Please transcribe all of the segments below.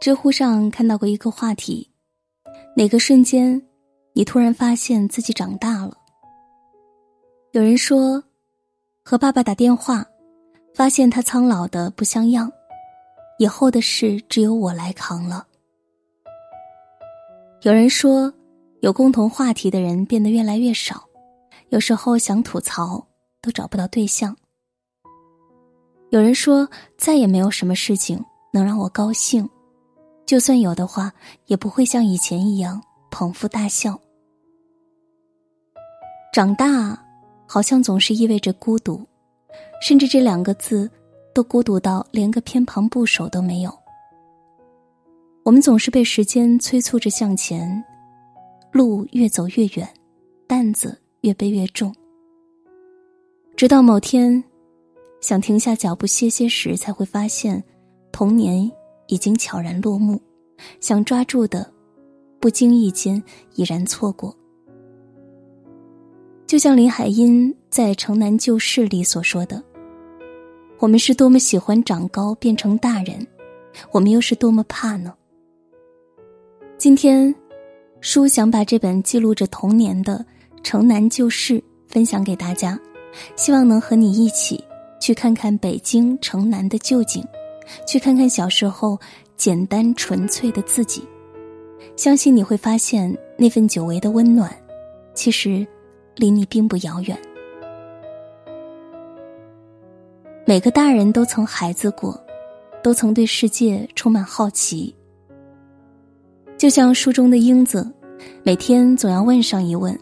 知乎上看到过一个话题：哪个瞬间，你突然发现自己长大了？有人说，和爸爸打电话，发现他苍老的不像样，以后的事只有我来扛了。有人说，有共同话题的人变得越来越少，有时候想吐槽都找不到对象。有人说，再也没有什么事情能让我高兴。就算有的话，也不会像以前一样捧腹大笑。长大，好像总是意味着孤独，甚至这两个字，都孤独到连个偏旁部首都没有。我们总是被时间催促着向前，路越走越远，担子越背越重。直到某天，想停下脚步歇歇时，才会发现，童年。已经悄然落幕，想抓住的，不经意间已然错过。就像林海音在《城南旧事》里所说的：“我们是多么喜欢长高变成大人，我们又是多么怕呢？”今天，书想把这本记录着童年的《城南旧事》分享给大家，希望能和你一起去看看北京城南的旧景。去看看小时候简单纯粹的自己，相信你会发现那份久违的温暖，其实离你并不遥远。每个大人都曾孩子过，都曾对世界充满好奇。就像书中的英子，每天总要问上一问：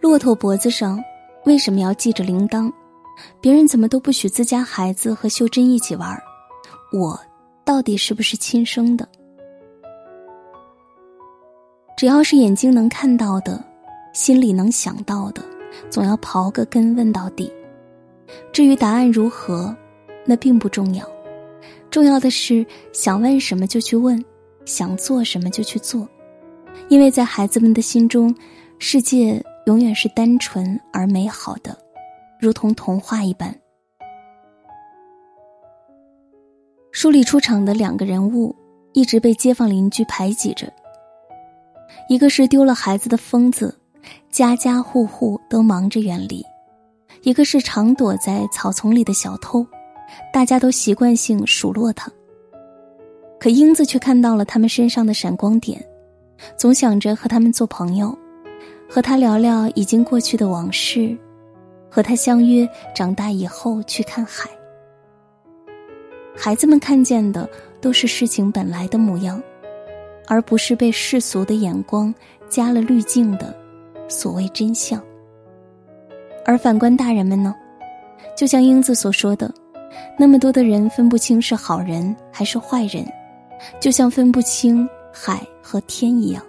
骆驼脖子上为什么要系着铃铛？别人怎么都不许自家孩子和秀珍一起玩？我到底是不是亲生的？只要是眼睛能看到的，心里能想到的，总要刨个根问到底。至于答案如何，那并不重要。重要的是想问什么就去问，想做什么就去做。因为在孩子们的心中，世界永远是单纯而美好的，如同童话一般。书里出场的两个人物，一直被街坊邻居排挤着。一个是丢了孩子的疯子，家家户户都忙着远离；一个是常躲在草丛里的小偷，大家都习惯性数落他。可英子却看到了他们身上的闪光点，总想着和他们做朋友，和他聊聊已经过去的往事，和他相约长大以后去看海。孩子们看见的都是事情本来的模样，而不是被世俗的眼光加了滤镜的所谓真相。而反观大人们呢，就像英子所说的，那么多的人分不清是好人还是坏人，就像分不清海和天一样。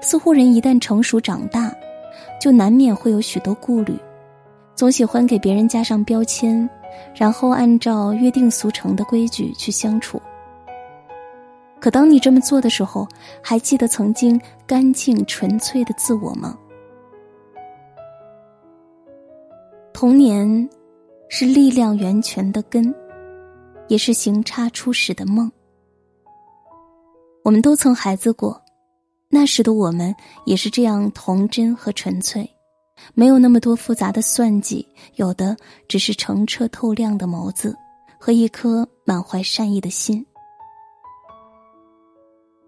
似乎人一旦成熟长大，就难免会有许多顾虑，总喜欢给别人加上标签。然后按照约定俗成的规矩去相处。可当你这么做的时候，还记得曾经干净纯粹的自我吗？童年是力量源泉的根，也是行差初始的梦。我们都曾孩子过，那时的我们也是这样童真和纯粹。没有那么多复杂的算计，有的只是澄澈透亮的眸子和一颗满怀善意的心。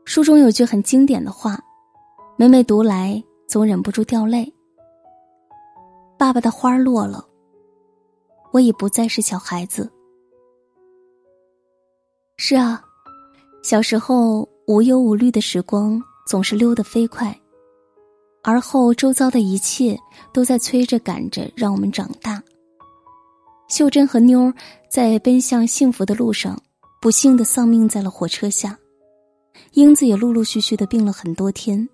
书中有句很经典的话，每每读来总忍不住掉泪。爸爸的花落了，我已不再是小孩子。是啊，小时候无忧无虑的时光总是溜得飞快。而后，周遭的一切都在催着赶着，让我们长大。秀珍和妞儿在奔向幸福的路上，不幸的丧命在了火车下。英子也陆陆续续的病了很多天，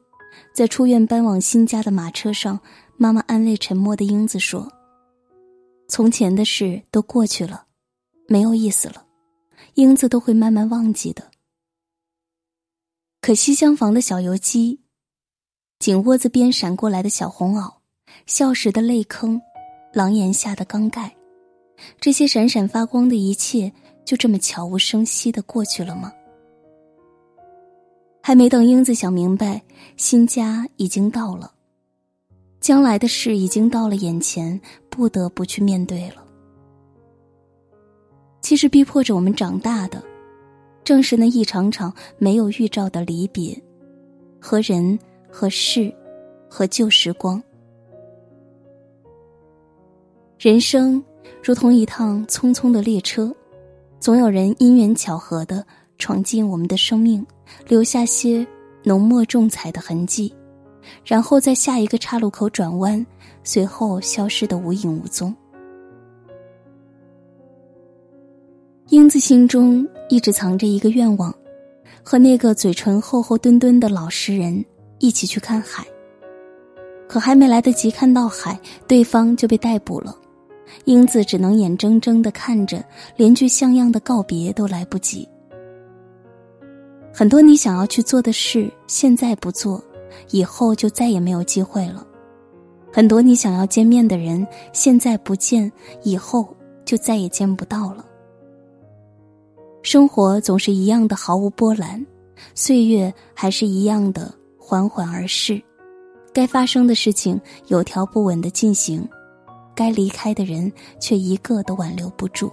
在出院搬往新家的马车上，妈妈安慰沉默的英子说：“从前的事都过去了，没有意思了，英子都会慢慢忘记的。”可西厢房的小油鸡。井窝子边闪过来的小红袄，笑时的泪坑，廊檐下的缸盖，这些闪闪发光的一切，就这么悄无声息的过去了吗？还没等英子想明白，新家已经到了，将来的事已经到了眼前，不得不去面对了。其实逼迫着我们长大的，正是那一场场没有预兆的离别，和人、和事、和旧时光。人生如同一趟匆匆的列车，总有人因缘巧合的闯进我们的生命。留下些浓墨重彩的痕迹，然后在下一个岔路口转弯，随后消失的无影无踪。英子心中一直藏着一个愿望，和那个嘴唇厚厚墩墩的老实人一起去看海。可还没来得及看到海，对方就被逮捕了。英子只能眼睁睁的看着，连句像样的告别都来不及。很多你想要去做的事，现在不做，以后就再也没有机会了；很多你想要见面的人，现在不见，以后就再也见不到了。生活总是一样的毫无波澜，岁月还是一样的缓缓而逝，该发生的事情有条不紊的进行，该离开的人却一个都挽留不住。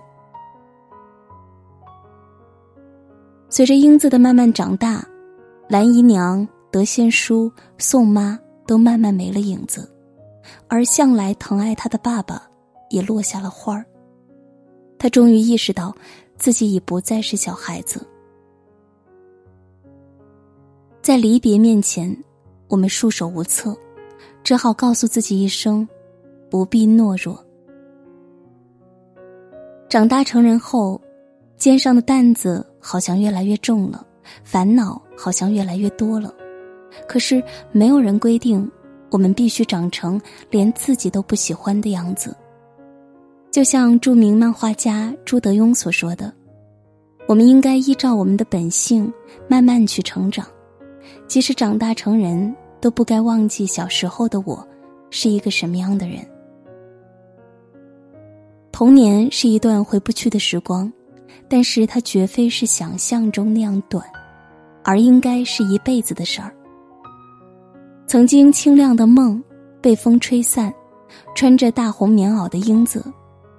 随着英子的慢慢长大，蓝姨娘、德仙叔、宋妈都慢慢没了影子，而向来疼爱她的爸爸也落下了花儿。他终于意识到，自己已不再是小孩子。在离别面前，我们束手无策，只好告诉自己一声：不必懦弱。长大成人后。肩上的担子好像越来越重了，烦恼好像越来越多了。可是没有人规定我们必须长成连自己都不喜欢的样子。就像著名漫画家朱德庸所说的：“我们应该依照我们的本性慢慢去成长，即使长大成人，都不该忘记小时候的我是一个什么样的人。”童年是一段回不去的时光。但是它绝非是想象中那样短，而应该是一辈子的事儿。曾经清亮的梦被风吹散，穿着大红棉袄的英子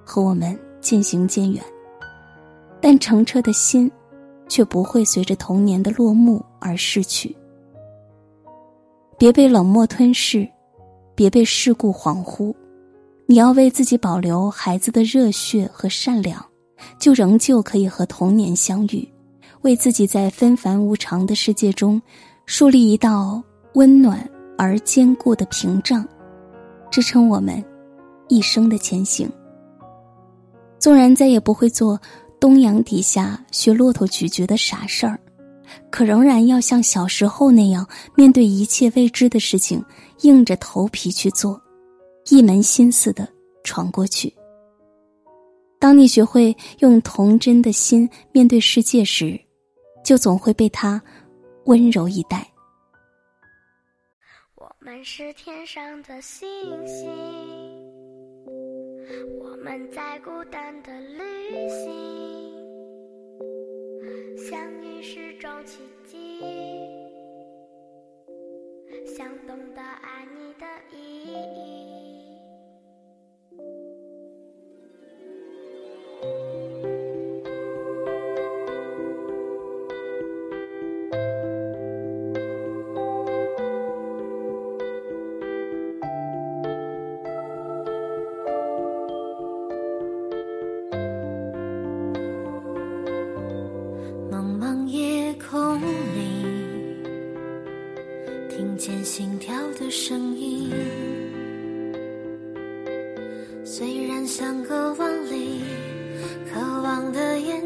和我们渐行渐远，但澄澈的心却不会随着童年的落幕而逝去。别被冷漠吞噬，别被世故恍惚，你要为自己保留孩子的热血和善良。就仍旧可以和童年相遇，为自己在纷繁无常的世界中树立一道温暖而坚固的屏障，支撑我们一生的前行。纵然再也不会做东阳底下学骆驼咀嚼的傻事儿，可仍然要像小时候那样，面对一切未知的事情，硬着头皮去做，一门心思的闯过去。当你学会用童真的心面对世界时，就总会被它温柔以待。我们是天上的星星，我们在孤单的旅行，相遇是种奇迹，想懂得爱你的意义。